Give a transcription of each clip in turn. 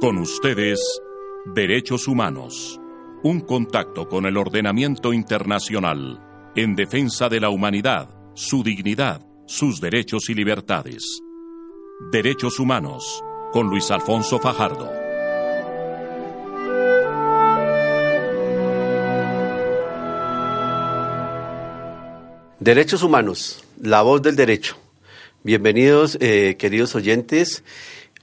Con ustedes, Derechos Humanos. Un contacto con el ordenamiento internacional en defensa de la humanidad, su dignidad, sus derechos y libertades. Derechos Humanos, con Luis Alfonso Fajardo. Derechos Humanos, la voz del derecho. Bienvenidos, eh, queridos oyentes.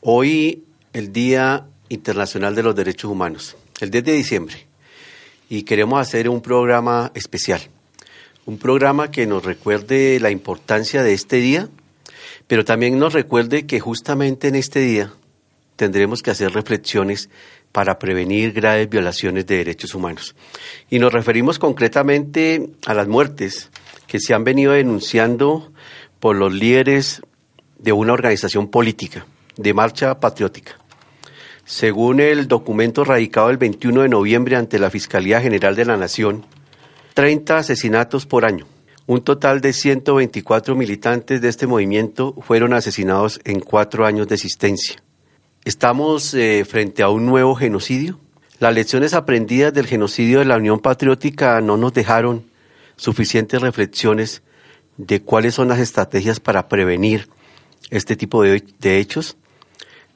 Hoy el Día Internacional de los Derechos Humanos, el 10 de diciembre, y queremos hacer un programa especial, un programa que nos recuerde la importancia de este día, pero también nos recuerde que justamente en este día tendremos que hacer reflexiones para prevenir graves violaciones de derechos humanos. Y nos referimos concretamente a las muertes que se han venido denunciando por los líderes de una organización política, de Marcha Patriótica. Según el documento radicado el 21 de noviembre ante la Fiscalía General de la Nación, 30 asesinatos por año. Un total de 124 militantes de este movimiento fueron asesinados en cuatro años de existencia. ¿Estamos eh, frente a un nuevo genocidio? Las lecciones aprendidas del genocidio de la Unión Patriótica no nos dejaron suficientes reflexiones de cuáles son las estrategias para prevenir este tipo de, hechos.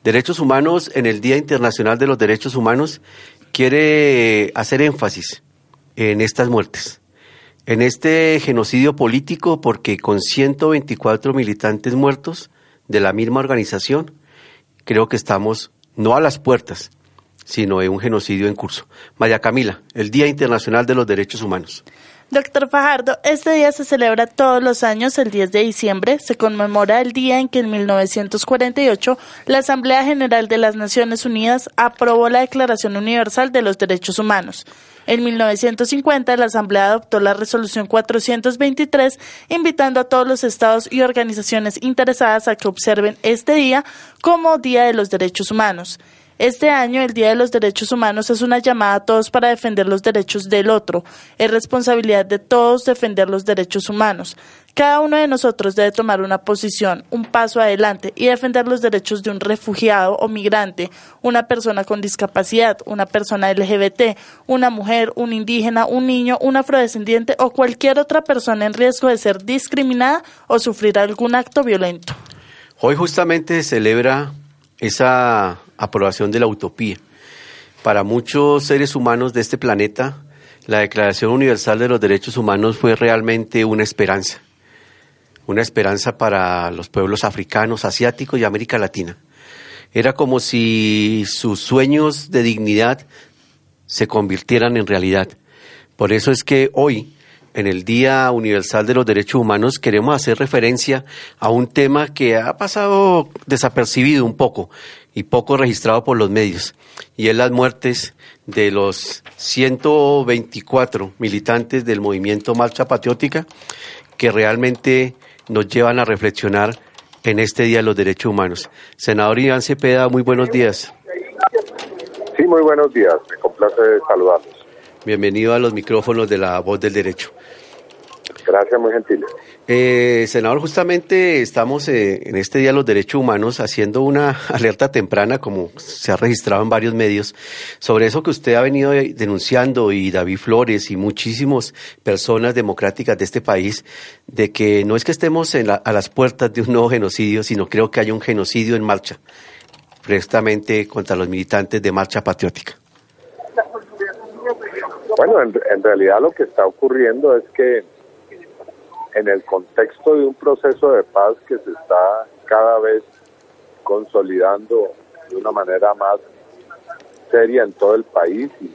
Derechos Humanos en el Día Internacional de los Derechos Humanos quiere hacer énfasis en estas muertes, en este genocidio político, porque con 124 militantes muertos de la misma organización, creo que estamos no a las puertas, sino en un genocidio en curso. María Camila, el Día Internacional de los Derechos Humanos. Doctor Fajardo, este día se celebra todos los años el 10 de diciembre. Se conmemora el día en que en 1948 la Asamblea General de las Naciones Unidas aprobó la Declaración Universal de los Derechos Humanos. En 1950 la Asamblea adoptó la resolución 423 invitando a todos los estados y organizaciones interesadas a que observen este día como Día de los Derechos Humanos. Este año, el Día de los Derechos Humanos es una llamada a todos para defender los derechos del otro. Es responsabilidad de todos defender los derechos humanos. Cada uno de nosotros debe tomar una posición, un paso adelante y defender los derechos de un refugiado o migrante, una persona con discapacidad, una persona LGBT, una mujer, un indígena, un niño, un afrodescendiente o cualquier otra persona en riesgo de ser discriminada o sufrir algún acto violento. Hoy justamente se celebra esa aprobación de la utopía. Para muchos seres humanos de este planeta, la Declaración Universal de los Derechos Humanos fue realmente una esperanza, una esperanza para los pueblos africanos, asiáticos y América Latina. Era como si sus sueños de dignidad se convirtieran en realidad. Por eso es que hoy, en el Día Universal de los Derechos Humanos, queremos hacer referencia a un tema que ha pasado desapercibido un poco, y poco registrado por los medios, y es las muertes de los 124 militantes del movimiento Marcha Patriótica que realmente nos llevan a reflexionar en este Día de los Derechos Humanos. Senador Iván Cepeda, muy buenos días. Sí, muy buenos días, me complace saludarlos. Bienvenido a los micrófonos de la Voz del Derecho. Gracias, muy gentil. Eh, senador, justamente estamos eh, en este Día de los Derechos Humanos haciendo una alerta temprana, como se ha registrado en varios medios, sobre eso que usted ha venido denunciando y David Flores y muchísimas personas democráticas de este país, de que no es que estemos a las puertas de un nuevo genocidio, sino creo que hay un genocidio en marcha, precisamente contra los militantes de Marcha Patriótica. Bueno, en realidad lo que está ocurriendo es que en el contexto de un proceso de paz que se está cada vez consolidando de una manera más seria en todo el país y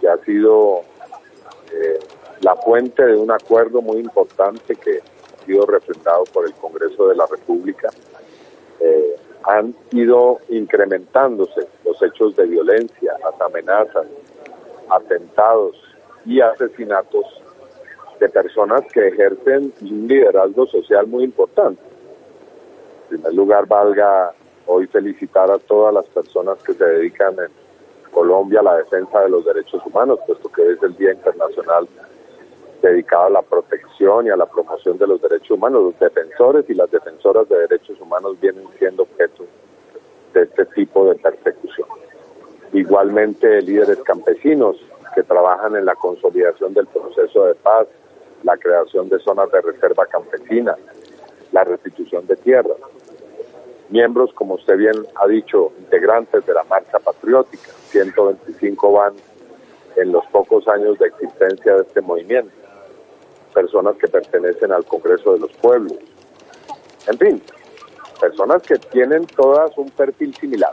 que ha sido eh, la fuente de un acuerdo muy importante que ha sido refrendado por el Congreso de la República, eh, han ido incrementándose los hechos de violencia, las amenazas, atentados y asesinatos de personas que ejercen un liderazgo social muy importante. En primer lugar, valga hoy felicitar a todas las personas que se dedican en Colombia a la defensa de los derechos humanos, puesto que es el Día Internacional dedicado a la protección y a la promoción de los derechos humanos. Los defensores y las defensoras de derechos humanos vienen siendo objeto de este tipo de persecución. igualmente líderes campesinos que trabajan en la consolidación del proceso de paz, la creación de zonas de reserva campesina, la restitución de tierras. Miembros, como usted bien ha dicho, integrantes de la Marcha Patriótica, 125 van en los pocos años de existencia de este movimiento, personas que pertenecen al Congreso de los Pueblos, en fin, personas que tienen todas un perfil similar.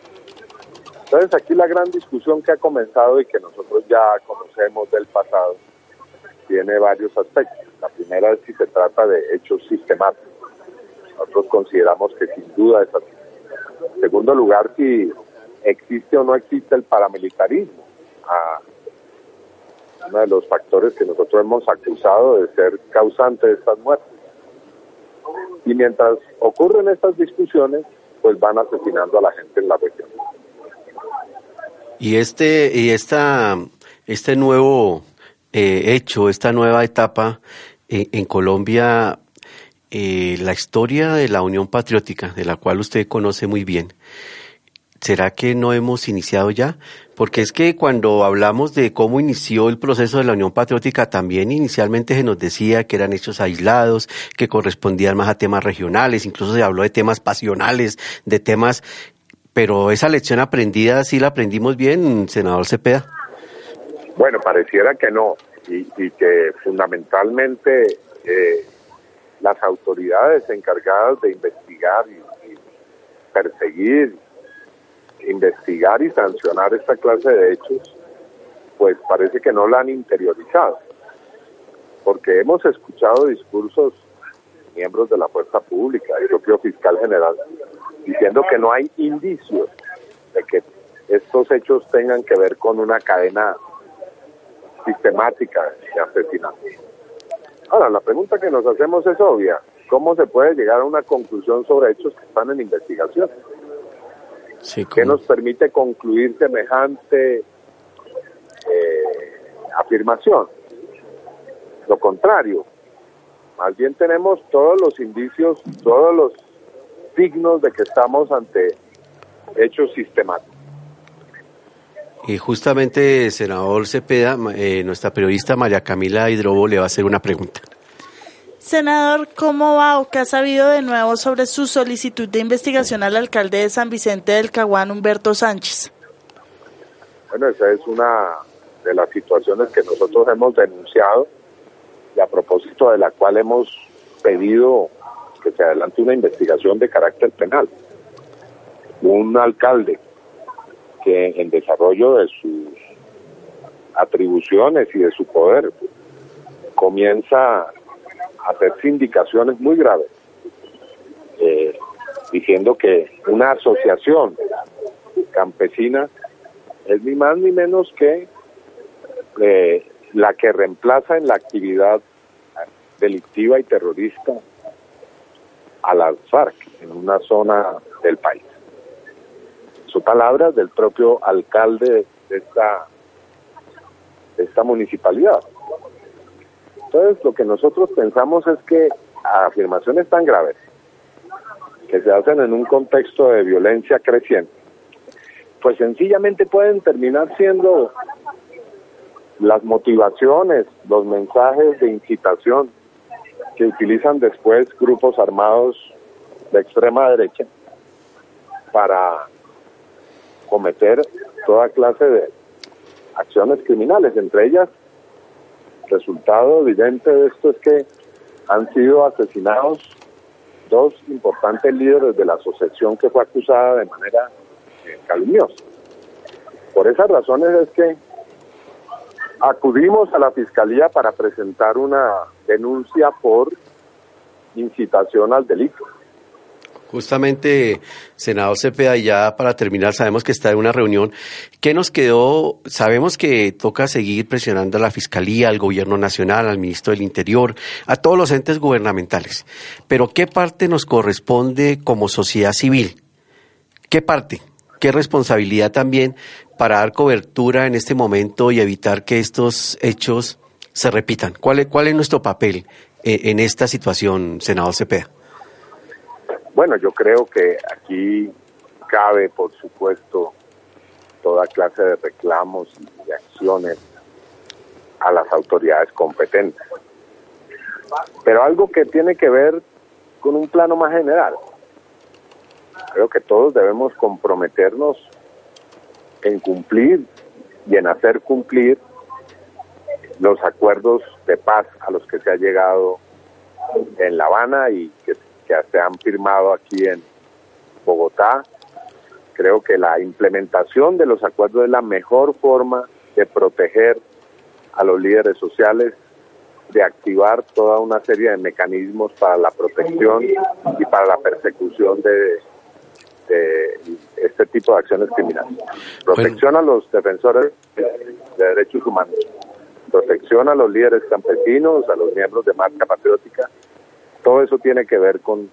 Entonces aquí la gran discusión que ha comenzado y que nosotros ya conocemos del pasado tiene varios aspectos. La primera es si se trata de hechos sistemáticos. Nosotros consideramos que sin duda es así. En segundo lugar, si existe o no existe el paramilitarismo. Ah, uno de los factores que nosotros hemos acusado de ser causante de estas muertes. Y mientras ocurren estas discusiones, pues van asesinando a la gente en la región. Y este, y esta, este nuevo eh, hecho, esta nueva etapa eh, en Colombia, eh, la historia de la Unión Patriótica, de la cual usted conoce muy bien, ¿será que no hemos iniciado ya? Porque es que cuando hablamos de cómo inició el proceso de la Unión Patriótica, también inicialmente se nos decía que eran hechos aislados, que correspondían más a temas regionales, incluso se habló de temas pasionales, de temas, pero esa lección aprendida sí la aprendimos bien, senador Cepeda. Bueno, pareciera que no, y, que fundamentalmente eh, las autoridades encargadas de investigar y perseguir investigar y sancionar esta clase de hechos, pues parece que no la han interiorizado. Porque hemos escuchado discursos miembros de la fuerza pública, el propio fiscal general, diciendo que no hay indicios de que estos hechos tengan que ver con una cadena sistemática de asesinatos. Ahora, la pregunta que nos hacemos es obvia. ¿Cómo se puede llegar a una conclusión sobre hechos que están en investigación? ¿Qué nos permite concluir semejante eh, afirmación? Lo contrario, más bien tenemos todos los indicios, todos los signos de que estamos ante hechos sistemáticos. Y justamente, senador Cepeda, eh, nuestra periodista María Camila Hidrobo le va a hacer una pregunta. Senador, ¿cómo va o qué ha sabido de nuevo sobre su solicitud de investigación al alcalde de San Vicente del Caguán, Humberto Sánchez? Bueno, esa es una de las situaciones que nosotros hemos denunciado y a propósito de la cual hemos pedido que se adelante una investigación de carácter penal. Un alcalde que en desarrollo de sus atribuciones y de su poder comienza hacer indicaciones muy graves, eh, diciendo que una asociación campesina es ni más ni menos que eh, la que reemplaza en la actividad delictiva y terrorista a las FARC en una zona del país. Son palabras del propio alcalde de esta, de esta municipalidad. Entonces, lo que nosotros pensamos es que afirmaciones tan graves, que se hacen en un contexto de violencia creciente, pues sencillamente pueden terminar siendo las motivaciones, los mensajes de incitación que utilizan después grupos armados de extrema derecha para cometer toda clase de acciones criminales, entre ellas resultado evidente de esto es que han sido asesinados dos importantes líderes de la asociación que fue acusada de manera eh, calumniosa. Por esas razones es que acudimos a la Fiscalía para presentar una denuncia por incitación al delito. Justamente, senador Cepeda, ya para terminar, sabemos que está en una reunión. ¿Qué nos quedó? Sabemos que toca seguir presionando a la Fiscalía, al Gobierno Nacional, al Ministro del Interior, a todos los entes gubernamentales. Pero ¿qué parte nos corresponde como sociedad civil? ¿Qué parte? ¿Qué responsabilidad también para dar cobertura en este momento y evitar que estos hechos se repitan? ¿Cuál es, cuál es nuestro papel eh, en esta situación, senador Cepeda? Bueno, yo creo que aquí cabe, por supuesto, toda clase de reclamos y de acciones a las autoridades competentes. Pero algo que tiene que ver con un plano más general. Creo que todos debemos comprometernos en cumplir y en hacer cumplir los acuerdos de paz a los que se ha llegado en La Habana y que, se han firmado aquí en Bogotá. Creo que la implementación de los acuerdos es la mejor forma de proteger a los líderes sociales, de activar toda una serie de mecanismos para la protección y para la persecución de, este tipo de acciones criminales. Protección a los defensores de derechos humanos, protección a los líderes campesinos, a los miembros de marca patriótica. Todo eso tiene que ver con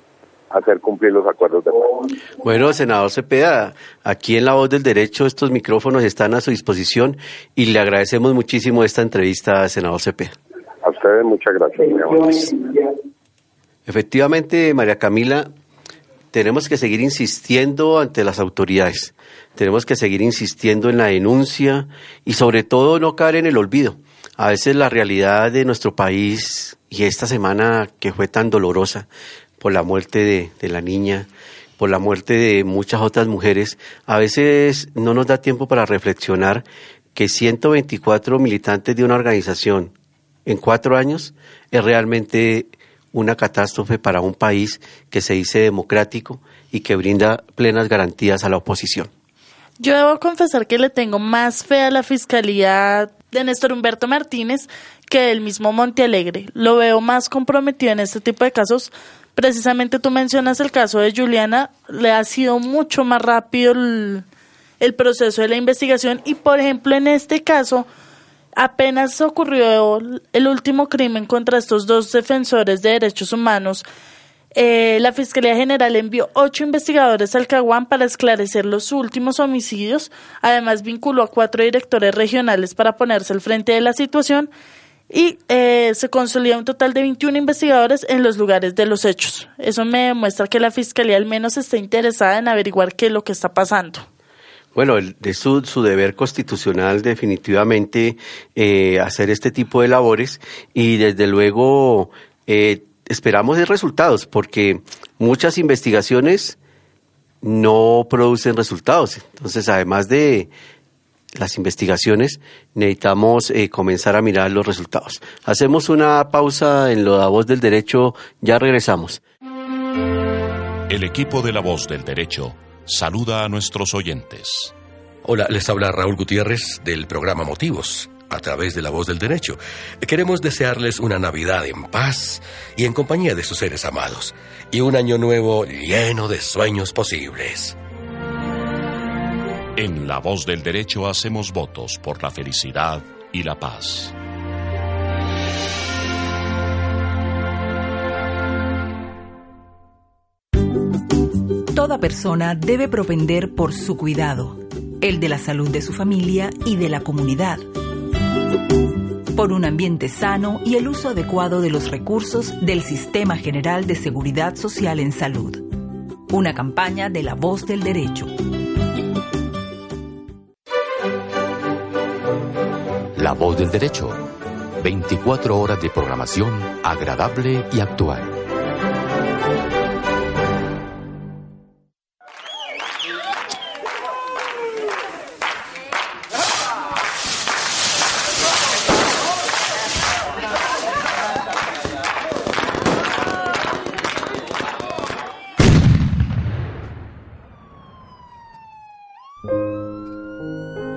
hacer cumplir los acuerdos de paz. Bueno, senador Cepeda, aquí en La Voz del Derecho estos micrófonos están a su disposición y le agradecemos muchísimo esta entrevista, senador Cepeda. A ustedes muchas gracias. Efectivamente, María Camila, tenemos que seguir insistiendo ante las autoridades, tenemos que seguir insistiendo en la denuncia y sobre todo no caer en el olvido. A veces la realidad de nuestro país y esta semana que fue tan dolorosa por la muerte de, la niña, por la muerte de muchas otras mujeres, a veces no nos da tiempo para reflexionar que 124 militantes de una organización en cuatro años es realmente una catástrofe para un país que se dice democrático y que brinda plenas garantías a la oposición. Yo debo confesar que le tengo más fe a la Fiscalía de Néstor Humberto Martínez que del mismo Monte Alegre. Lo veo más comprometido en este tipo de casos. Precisamente tú mencionas el caso de Juliana, le ha sido mucho más rápido el, el proceso de la investigación y, por ejemplo, en este caso, apenas ocurrió el último crimen contra estos dos defensores de derechos humanos, eh, la Fiscalía General envió ocho investigadores al Caguán para esclarecer los últimos homicidios. Además, vinculó a cuatro directores regionales para ponerse al frente de la situación y eh, se consolida un total de 21 investigadores en los lugares de los hechos. Eso me demuestra que la Fiscalía al menos está interesada en averiguar qué es lo que está pasando. Bueno, es su, deber constitucional definitivamente eh, hacer este tipo de labores y desde luego esperamos resultados porque muchas investigaciones no producen resultados. Entonces, además de las investigaciones, necesitamos eh, comenzar a mirar los resultados. Hacemos una pausa en lo La Voz del Derecho, ya regresamos. El equipo de La Voz del Derecho saluda a nuestros oyentes. Hola, les habla Raúl Gutiérrez del programa Motivos, a través de la voz del derecho. Queremos desearles una Navidad en paz y en compañía de sus seres amados, y un año nuevo lleno de sueños posibles. En la voz del derecho hacemos votos por la felicidad y la paz. Toda persona debe propender por su cuidado, el de la salud de su familia y de la comunidad. Por un ambiente sano y el uso adecuado de los recursos del Sistema General de Seguridad Social en Salud. Una campaña de la voz del derecho. La voz del derecho. 24 horas de programación agradable y actual.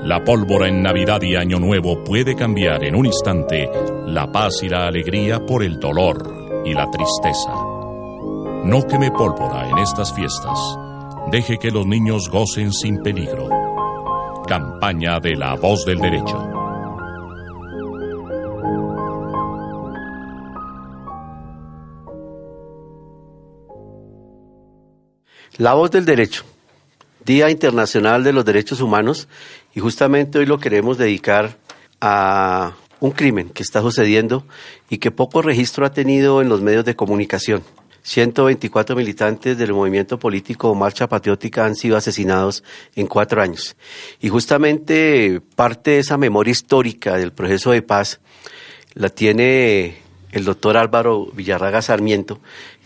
La pólvora en Navidad y Año Nuevo puede cambiar en un instante la paz y la alegría por el dolor y la tristeza. No queme pólvora en estas fiestas. Deje que los niños gocen sin peligro. Campaña de la voz del derecho. La voz del derecho. Día Internacional de los Derechos Humanos y justamente hoy lo queremos dedicar a un crimen que está sucediendo y que poco registro ha tenido en los medios de comunicación. 124 militantes del movimiento político Marcha Patriótica han sido asesinados en cuatro años. Y justamente parte de esa memoria histórica del proceso de paz la tiene el doctor Álvaro Villarraga Sarmiento,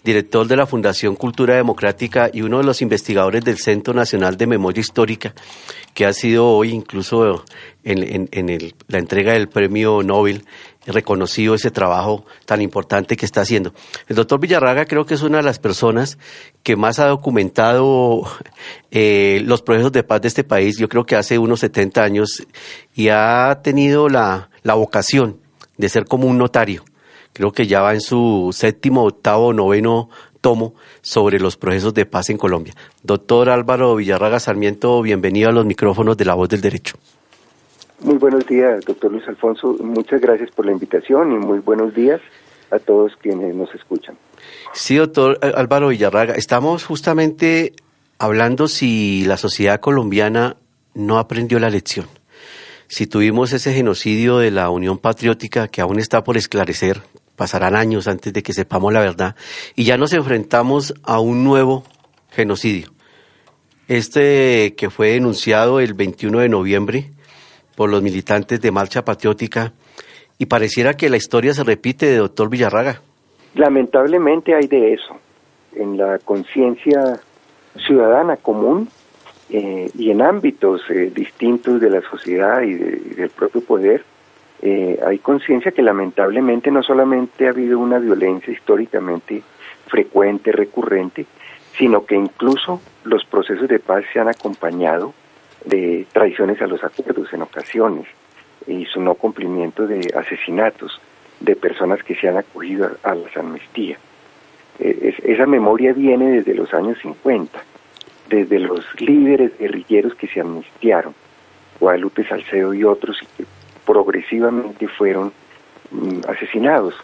director de la Fundación Cultura Democrática y uno de los investigadores del Centro Nacional de Memoria Histórica, que ha sido hoy incluso en, la entrega del premio Nobel reconocido ese trabajo tan importante que está haciendo. El doctor Villarraga creo que es una de las personas que más ha documentado eh, los procesos de paz de este país, yo creo que hace unos 70 años, y ha tenido la, la vocación de ser como un notario creo que ya va en su séptimo, octavo, noveno tomo sobre los procesos de paz en Colombia. Doctor Álvaro Villarraga Sarmiento, bienvenido a los micrófonos de La Voz del Derecho. Muy buenos días, doctor Luis Alfonso. Muchas gracias por la invitación y muy buenos días a todos quienes nos escuchan. Sí, doctor Álvaro Villarraga, estamos justamente hablando si la sociedad colombiana no aprendió la lección. Si tuvimos ese genocidio de la Unión Patriótica que aún está por esclarecer, pasarán años antes de que sepamos la verdad, y ya nos enfrentamos a un nuevo genocidio. Este que fue denunciado el 21 de noviembre por los militantes de Marcha Patriótica, y pareciera que la historia se repite de doctor Villarraga. Lamentablemente hay de eso. En la conciencia ciudadana común eh, y en ámbitos eh, distintos de la sociedad y del propio poder, eh, hay conciencia que lamentablemente no solamente ha habido una violencia históricamente frecuente, recurrente, sino que incluso los procesos de paz se han acompañado de traiciones a los acuerdos en ocasiones y su no cumplimiento de asesinatos de personas que se han acogido a, las amnistías. Eh, esa memoria viene desde los años 50, desde los líderes guerrilleros que se amnistiaron, Guadalupe Salcedo y otros, y que progresivamente fueron mm, asesinados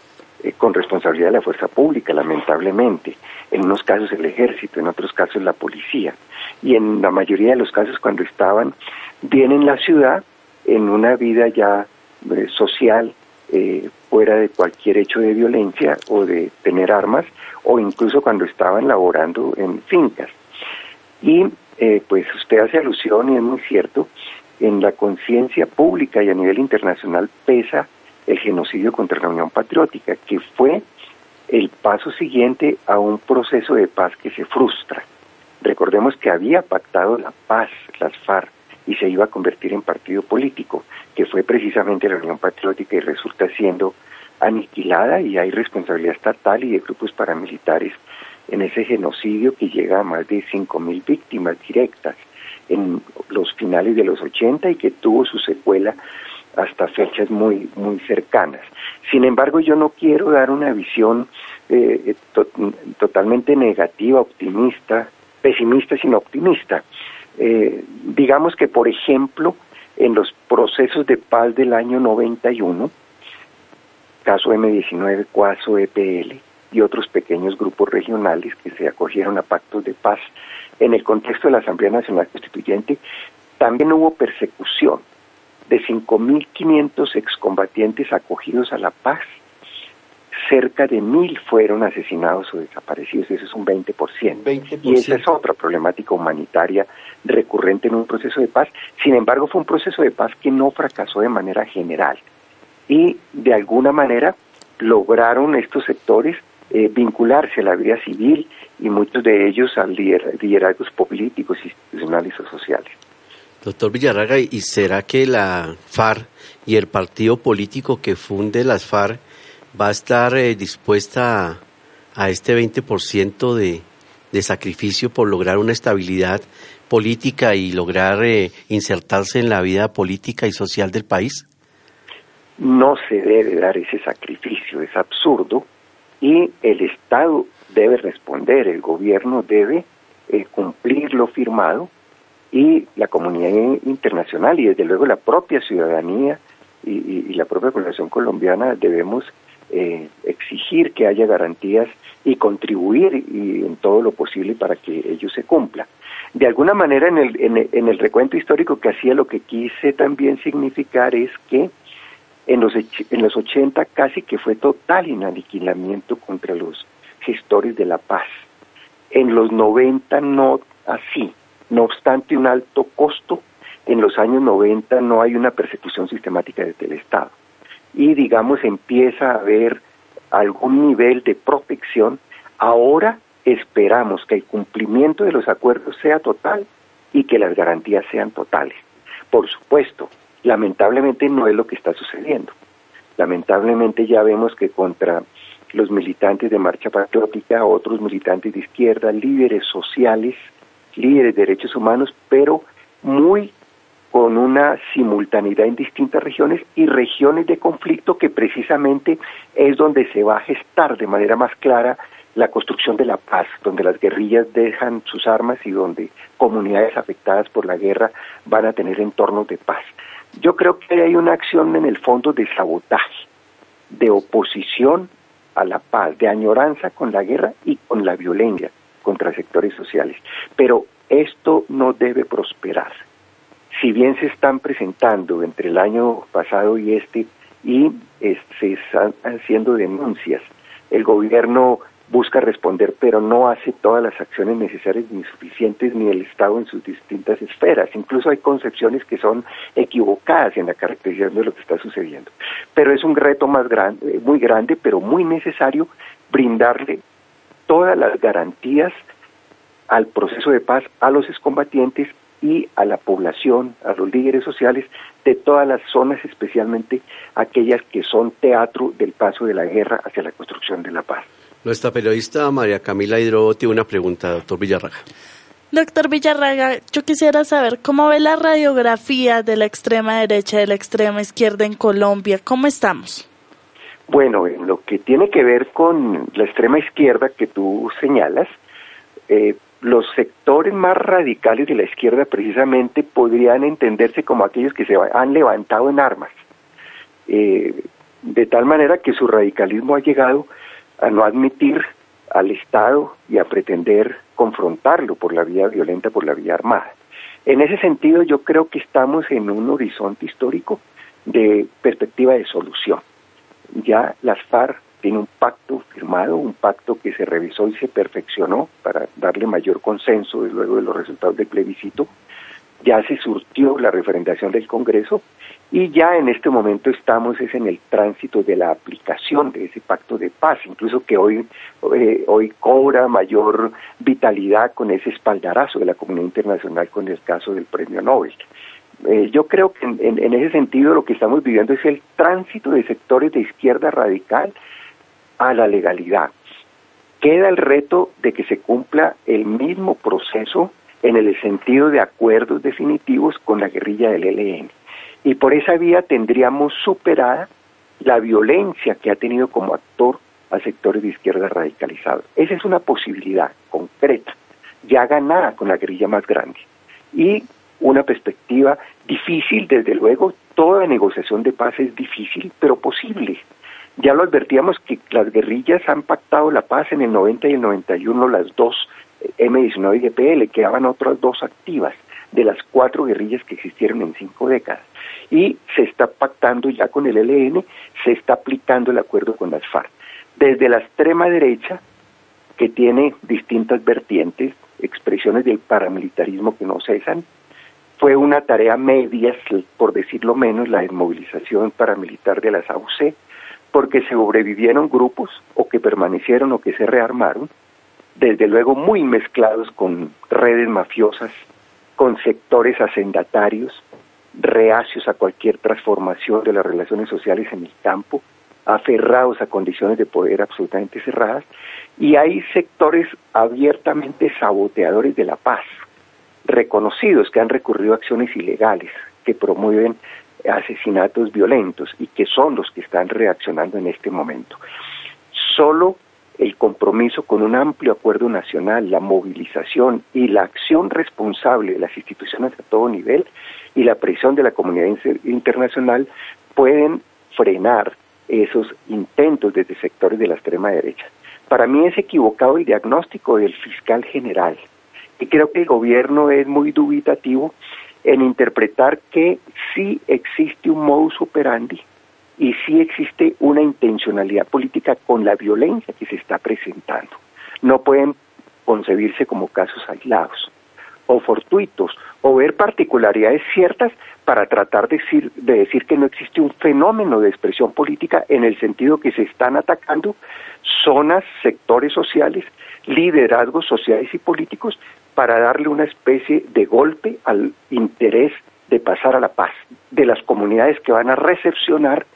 eh, con responsabilidad de la fuerza pública, lamentablemente. En unos casos el ejército, en otros casos la policía. Y en la mayoría de los casos cuando estaban bien en la ciudad, en una vida ya eh, social, eh, fuera de cualquier hecho de violencia o de tener armas, o incluso cuando estaban laborando en fincas. Y pues usted hace alusión, y es muy cierto, en la conciencia pública y a nivel internacional pesa el genocidio contra la Unión Patriótica, que fue el paso siguiente a un proceso de paz que se frustra. Recordemos que había pactado la paz las FARC y se iba a convertir en partido político, que fue precisamente la Unión Patriótica y resulta siendo aniquilada y hay responsabilidad estatal y de grupos paramilitares en ese genocidio que llega a más de 5.000 víctimas directas en los finales de los 80 y que tuvo su secuela hasta fechas muy, muy cercanas. Sin embargo, yo no quiero dar una visión eh, totalmente negativa, optimista, pesimista, sino optimista. Eh, digamos que, por ejemplo, en los procesos de paz del año 91, caso M19, caso EPL y otros pequeños grupos regionales que se acogieron a pactos de paz en el contexto de la Asamblea Nacional Constituyente, también hubo persecución de 5.500 excombatientes acogidos a la paz. Cerca de mil fueron asesinados o desaparecidos, eso es un 20%. 20%. Y esa es otra problemática humanitaria recurrente en un proceso de paz. Sin embargo, fue un proceso de paz que no fracasó de manera general. Y de alguna manera lograron estos sectores eh, vincularse a la vida civil y muchos de ellos a liderazgos políticos, institucionales o sociales. Doctor Villarraga, ¿y será que la FARC y el partido político que funde las FARC va a estar eh, dispuesta a, este 20% de, de sacrificio por lograr una estabilidad política y lograr eh, insertarse en la vida política y social del país? No se debe dar ese sacrificio, es absurdo y el Estado debe responder, el gobierno debe eh, cumplir lo firmado y la comunidad internacional y desde luego la propia ciudadanía y, la propia población colombiana debemos eh, exigir que haya garantías y contribuir y en todo lo posible para que ello se cumpla. De alguna manera en el, en el recuento histórico que hacía lo que quise también significar es que en los, en los 80 casi que fue total inaniquilamiento contra los gestores de la paz. En los 90 no así. No obstante un alto costo, en los años 90 no hay una persecución sistemática desde el Estado. Y digamos empieza a haber algún nivel de protección. Ahora esperamos que el cumplimiento de los acuerdos sea total y que las garantías sean totales. Por supuesto, lamentablemente no es lo que está sucediendo. Lamentablemente ya vemos que contra los militantes de Marcha Patriótica, otros militantes de izquierda, líderes sociales, líderes de derechos humanos, pero muy con una simultaneidad en distintas regiones y regiones de conflicto que precisamente es donde se va a gestar de manera más clara la construcción de la paz, donde las guerrillas dejan sus armas y donde comunidades afectadas por la guerra van a tener entornos de paz. Yo creo que hay una acción en el fondo de sabotaje, de oposición a la paz, de añoranza con la guerra y con la violencia contra sectores sociales. Pero esto no debe prosperar. Si bien se están presentando entre el año pasado y este y se están haciendo denuncias, el gobierno busca responder, pero no hace todas las acciones necesarias ni suficientes ni el Estado en sus distintas esferas. Incluso hay concepciones que son equivocadas en la caracterización de lo que está sucediendo. Pero es un reto más grande, muy grande, pero muy necesario brindarle todas las garantías al proceso de paz, a los excombatientes y a la población, a los líderes sociales de todas las zonas, especialmente aquellas que son teatro del paso de la guerra hacia la construcción de la paz. Nuestra periodista María Camila Hidro tiene una pregunta, doctor Villarraga. Doctor Villarraga, yo quisiera saber cómo ve la radiografía de la extrema derecha y de la extrema izquierda en Colombia. ¿Cómo estamos? Bueno, en lo que tiene que ver con la extrema izquierda que tú señalas, eh, los sectores más radicales de la izquierda precisamente podrían entenderse como aquellos que se han levantado en armas, eh, de tal manera que su radicalismo ha llegado a no admitir al Estado y a pretender confrontarlo por la vía violenta, por la vía armada. En ese sentido, yo creo que estamos en un horizonte histórico de perspectiva de solución. Ya las FARC tienen un pacto firmado, un pacto que se revisó y se perfeccionó para darle mayor consenso luego de los resultados del plebiscito. Ya se surtió la referendación del Congreso y ya en este momento estamos es en el tránsito de la aplicación de ese pacto de paz, incluso que hoy, eh, hoy cobra mayor vitalidad con ese espaldarazo de la comunidad internacional con el caso del premio Nobel. Eh, yo creo que en, en, ese sentido lo que estamos viviendo es el tránsito de sectores de izquierda radical a la legalidad. Queda el reto de que se cumpla el mismo proceso en el sentido de acuerdos definitivos con la guerrilla del ELN y por esa vía tendríamos superada la violencia que ha tenido como actor a sectores de izquierda radicalizados. Esa es una posibilidad concreta, ya ganada con la guerrilla más grande. Y una perspectiva difícil, desde luego, toda negociación de paz es difícil, pero posible. Ya lo advertíamos que las guerrillas han pactado la paz en el 90 y el 91, las dos M19 y DPL, quedaban otras dos activas de las cuatro guerrillas que existieron en cinco décadas y se está pactando ya con el ELN, se está aplicando el acuerdo con las FARC. Desde la extrema derecha, que tiene distintas vertientes, expresiones del paramilitarismo que no cesan, fue una tarea media, por decirlo menos, la desmovilización paramilitar de las AUC, porque sobrevivieron grupos o que permanecieron o que se rearmaron, desde luego muy mezclados con redes mafiosas, con sectores hacendatarios, reacios a cualquier transformación de las relaciones sociales en el campo, aferrados a condiciones de poder absolutamente cerradas, y hay sectores abiertamente saboteadores de la paz, reconocidos que han recurrido a acciones ilegales, que promueven asesinatos violentos y que son los que están reaccionando en este momento. Solo el compromiso con un amplio acuerdo nacional, la movilización y la acción responsable de las instituciones a todo nivel y la presión de la comunidad internacional pueden frenar esos intentos desde sectores de la extrema derecha. Para mí es equivocado el diagnóstico del fiscal general y creo que el gobierno es muy dubitativo en interpretar que sí existe un modus operandi y sí existe una intencionalidad política con la violencia que se está presentando. No pueden concebirse como casos aislados o fortuitos o ver particularidades ciertas para tratar de decir, de decir que no existe un fenómeno de expresión política en el sentido que se están atacando zonas, sectores sociales, liderazgos sociales y políticos para darle una especie de golpe al interés de pasar a la paz de las comunidades que van a recepcionar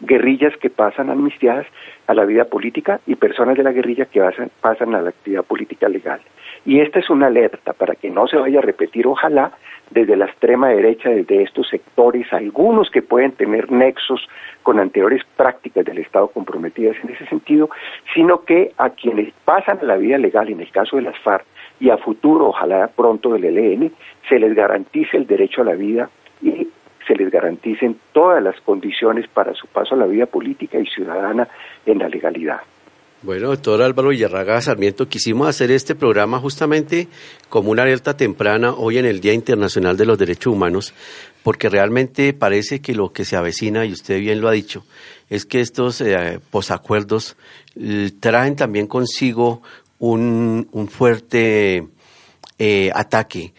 guerrillas que pasan amnistiadas a la vida política y personas de la guerrilla que pasan, a la actividad política legal. Y esta es una alerta para que no se vaya a repetir, ojalá, desde la extrema derecha, desde estos sectores, algunos que pueden tener nexos con anteriores prácticas del Estado comprometidas en ese sentido, sino que a quienes pasan a la vida legal, en el caso de las FARC, y a futuro, ojalá pronto del ELN, se les garantice el derecho a la vida y se les garanticen todas las condiciones para su paso a la vida política y ciudadana en la legalidad. Bueno, doctor Álvaro Villarraga Sarmiento, quisimos hacer este programa justamente como una alerta temprana hoy en el Día Internacional de los Derechos Humanos, porque realmente parece que lo que se avecina, y usted bien lo ha dicho, es que estos eh, posacuerdos eh, traen también consigo un, un fuerte eh, ataque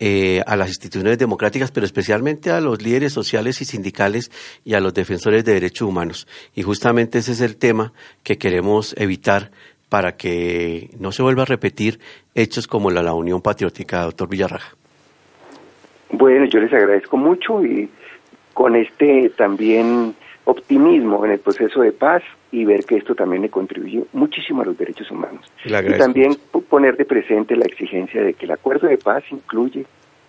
eh, a las instituciones democráticas, pero especialmente a los líderes sociales y sindicales y a los defensores de derechos humanos. Y justamente ese es el tema que queremos evitar para que no se vuelva a repetir hechos como la, la Unión Patriótica, doctor Villarraja. Bueno, yo les agradezco mucho y con este también optimismo en el proceso de paz y ver que esto también le contribuyó muchísimo a los derechos humanos. Y también poner de presente la exigencia de que el acuerdo de paz incluye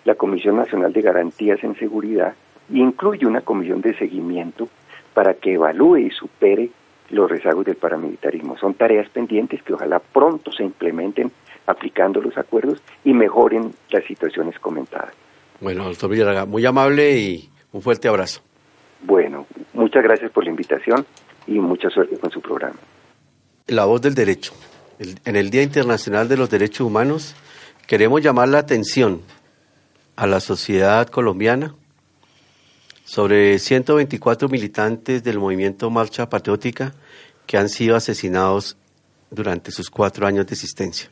la Comisión Nacional de Garantías en Seguridad y incluye una comisión de seguimiento para que evalúe y supere los rezagos del paramilitarismo. Son tareas pendientes que ojalá pronto se implementen aplicando los acuerdos y mejoren las situaciones comentadas. Bueno, doctor Villarraga, muy amable y un fuerte abrazo. Bueno, muchas gracias por la invitación y mucha suerte con su programa. La voz del derecho. En el Día Internacional de los Derechos Humanos queremos llamar la atención a la sociedad colombiana sobre 124 militantes del movimiento Marcha Patriótica que han sido asesinados durante sus cuatro años de existencia.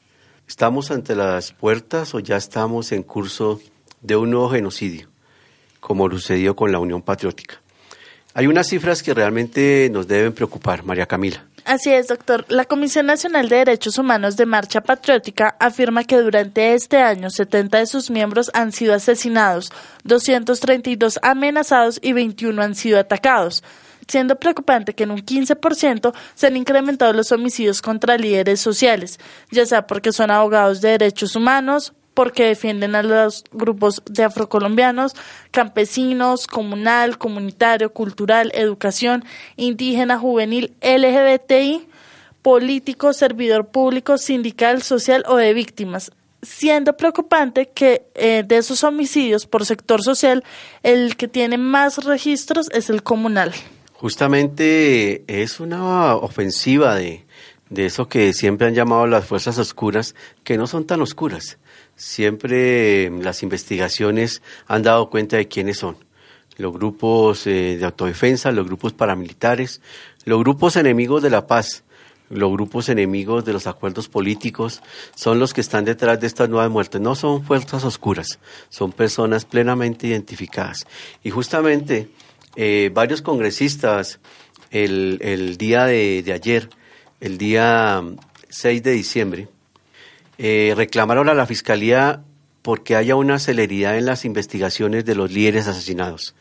¿Estamos ante las puertas o ya estamos en curso de un nuevo genocidio, como sucedió con la Unión Patriótica? Hay unas cifras que realmente nos deben preocupar, María Camila. Así es, doctor. La Comisión Nacional de Derechos Humanos de Marcha Patriótica afirma que durante este año 70 de sus miembros han sido asesinados, 232 amenazados y 21 han sido atacados siendo preocupante que en un 15% se han incrementado los homicidios contra líderes sociales, ya sea porque son abogados de derechos humanos, porque defienden a los grupos de afrocolombianos, campesinos, comunal, comunitario, cultural, educación, indígena, juvenil, LGBTI, político, servidor público, sindical, social o de víctimas siendo preocupante que eh, de esos homicidios por sector social, el que tiene más registros es el comunal. Justamente es una ofensiva de, de eso que siempre han llamado las fuerzas oscuras, que no son tan oscuras siempre las investigaciones han dado cuenta de quiénes son. Los grupos eh, de autodefensa, los grupos paramilitares, los grupos enemigos de la paz, los grupos enemigos de los acuerdos políticos, son los que están detrás de estas nuevas muertes. No son fuerzas oscuras, son personas plenamente identificadas. Y justamente eh, varios congresistas el, día de, de ayer, el día 6 de diciembre, eh, reclamaron a la Fiscalía porque haya una celeridad en las investigaciones de los líderes asesinados.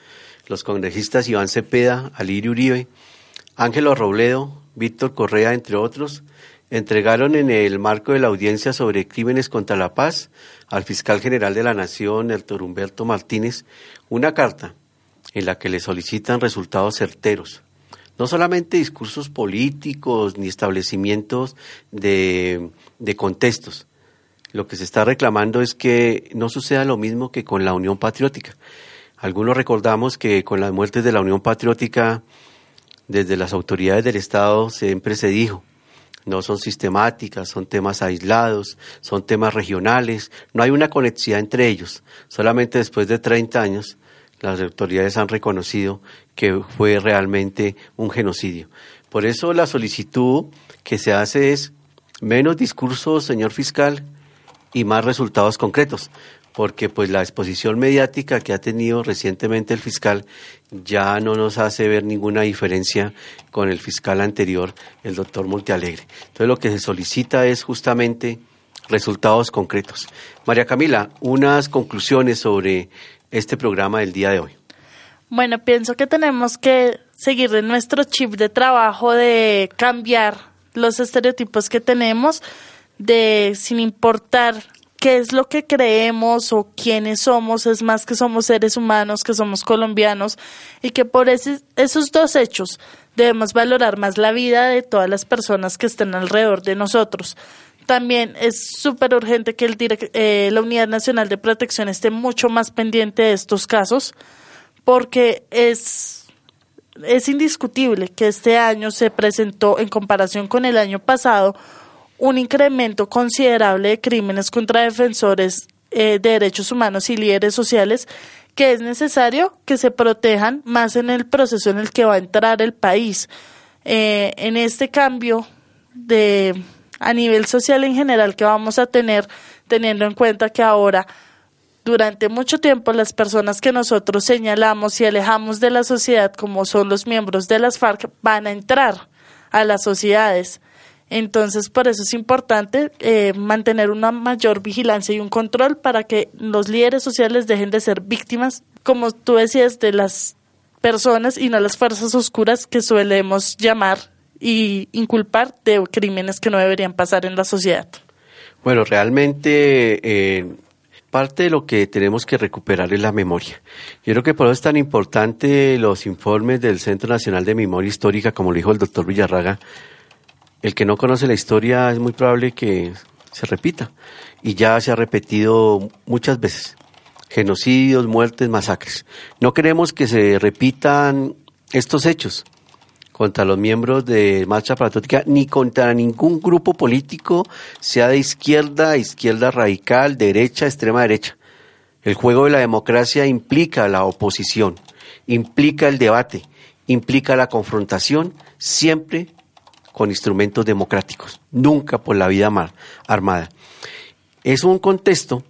Los congresistas Iván Cepeda, Alirio Uribe, Ángelo Robledo, Víctor Correa, entre otros, entregaron en el marco de la audiencia sobre crímenes contra la paz al fiscal general de la Nación, Héctor Humberto Martínez, una carta en la que le solicitan resultados certeros. No solamente discursos políticos ni establecimientos de de contextos. Lo que se está reclamando es que no suceda lo mismo que con la Unión Patriótica. Algunos recordamos que con las muertes de la Unión Patriótica, desde las autoridades del Estado siempre se dijo, no son sistemáticas, son temas aislados, son temas regionales, no hay una conexidad entre ellos. Solamente después de 30 años, las autoridades han reconocido que fue realmente un genocidio. Por eso la solicitud que se hace es menos discursos, señor fiscal, y más resultados concretos, porque pues la exposición mediática que ha tenido recientemente el fiscal ya no nos hace ver ninguna diferencia con el fiscal anterior, el doctor Multialegre. Entonces lo que se solicita es justamente resultados concretos. María Camila, unas conclusiones sobre este programa del día de hoy. Bueno, pienso que tenemos que seguir en nuestro chip de trabajo de cambiar los estereotipos que tenemos, de sin importar qué es lo que creemos o quiénes somos, es más que somos seres humanos, que somos colombianos y que por esos dos hechos debemos valorar más la vida de todas las personas que estén alrededor de nosotros. También es súper urgente que el eh, la Unidad Nacional de Protección esté mucho más pendiente de estos casos porque es, es indiscutible que este año se presentó en comparación con el año pasado un incremento considerable de crímenes contra defensores eh, de derechos humanos y líderes sociales que es necesario que se protejan más en el proceso en el que va a entrar el país. Eh, en este cambio de a nivel social en general que vamos a tener, teniendo en cuenta que ahora durante mucho tiempo las personas que nosotros señalamos y alejamos de la sociedad, como son los miembros de las FARC, van a entrar a las sociedades. Entonces, por eso es importante eh, mantener una mayor vigilancia y un control para que los líderes sociales dejen de ser víctimas, como tú decías, de las personas y no las fuerzas oscuras que solemos llamar y inculpar de crímenes que no deberían pasar en la sociedad. Bueno, realmente eh, parte de lo que tenemos que recuperar es la memoria. Yo creo que por eso es tan importante los informes del Centro Nacional de Memoria Histórica, como lo dijo el doctor Villarraga, el que no conoce la historia es muy probable que se repita y ya se ha repetido muchas veces. Genocidios, muertes, masacres. No queremos que se repitan estos hechos contra los miembros de Marcha Patriótica ni contra ningún grupo político, sea de izquierda, izquierda radical, derecha, extrema derecha. El juego de la democracia implica la oposición, implica el debate, implica la confrontación, siempre con instrumentos democráticos, nunca por la vida armada. Es un contexto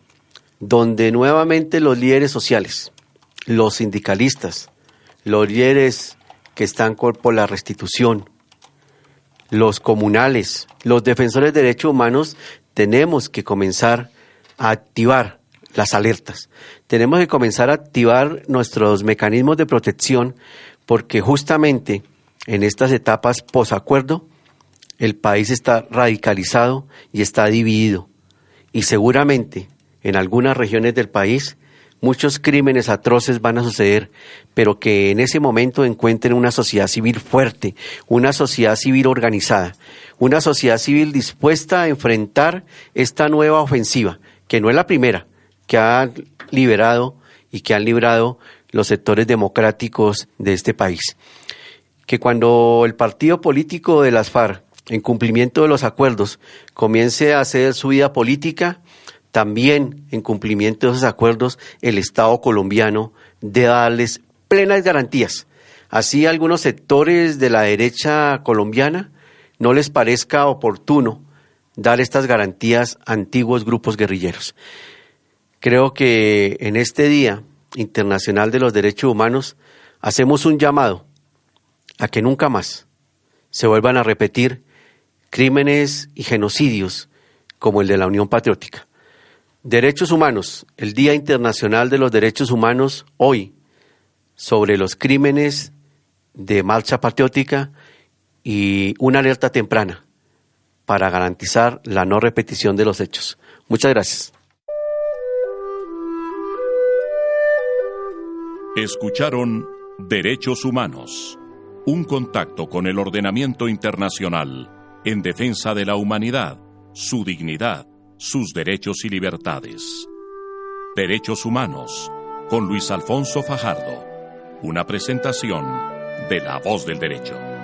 donde nuevamente los líderes sociales, los sindicalistas, los líderes que están por la restitución, los comunales, los defensores de derechos humanos, tenemos que comenzar a activar las alertas. Tenemos que comenzar a activar nuestros mecanismos de protección porque justamente en estas etapas posacuerdo el país está radicalizado y está dividido. Y seguramente en algunas regiones del país muchos crímenes atroces van a suceder, pero que en ese momento encuentren una sociedad civil fuerte, una sociedad civil organizada, una sociedad civil dispuesta a enfrentar esta nueva ofensiva, que no es la primera, que ha liberado y que han librado los sectores democráticos de este país. Que cuando el partido político de las FARC en cumplimiento de los acuerdos, comience a hacer su vida política, también en cumplimiento de esos acuerdos, el Estado colombiano debe darles plenas garantías. Así algunos sectores de la derecha colombiana no les parezca oportuno dar estas garantías a antiguos grupos guerrilleros. Creo que en este Día Internacional de los Derechos Humanos hacemos un llamado a que nunca más se vuelvan a repetir crímenes y genocidios como el de la Unión Patriótica. Derechos humanos, el Día Internacional de los Derechos Humanos, hoy, sobre los crímenes de marcha patriótica y una alerta temprana para garantizar la no repetición de los hechos. Muchas gracias. Escucharon Derechos Humanos, un contacto con el ordenamiento internacional en defensa de la humanidad, su dignidad, sus derechos y libertades. Derechos Humanos, con Luis Alfonso Fajardo. Una presentación de La Voz del Derecho.